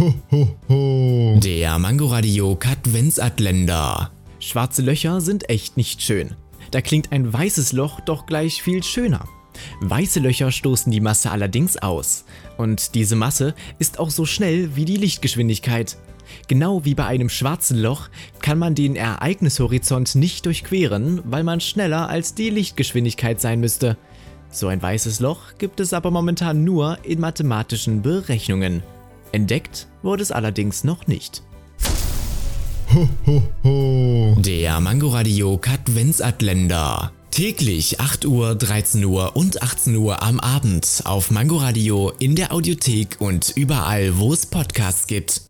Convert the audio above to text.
Ho, ho, ho. Der Mangoradio Katwensatländer. Schwarze Löcher sind echt nicht schön. Da klingt ein weißes Loch doch gleich viel schöner. Weiße Löcher stoßen die Masse allerdings aus. Und diese Masse ist auch so schnell wie die Lichtgeschwindigkeit. Genau wie bei einem schwarzen Loch kann man den Ereignishorizont nicht durchqueren, weil man schneller als die Lichtgeschwindigkeit sein müsste. So ein weißes Loch gibt es aber momentan nur in mathematischen Berechnungen. Entdeckt wurde es allerdings noch nicht. Ho, ho, ho. Der Mangoradio Katwensatländer. Täglich 8 Uhr, 13 Uhr und 18 Uhr am Abend auf Mangoradio in der Audiothek und überall, wo es Podcasts gibt.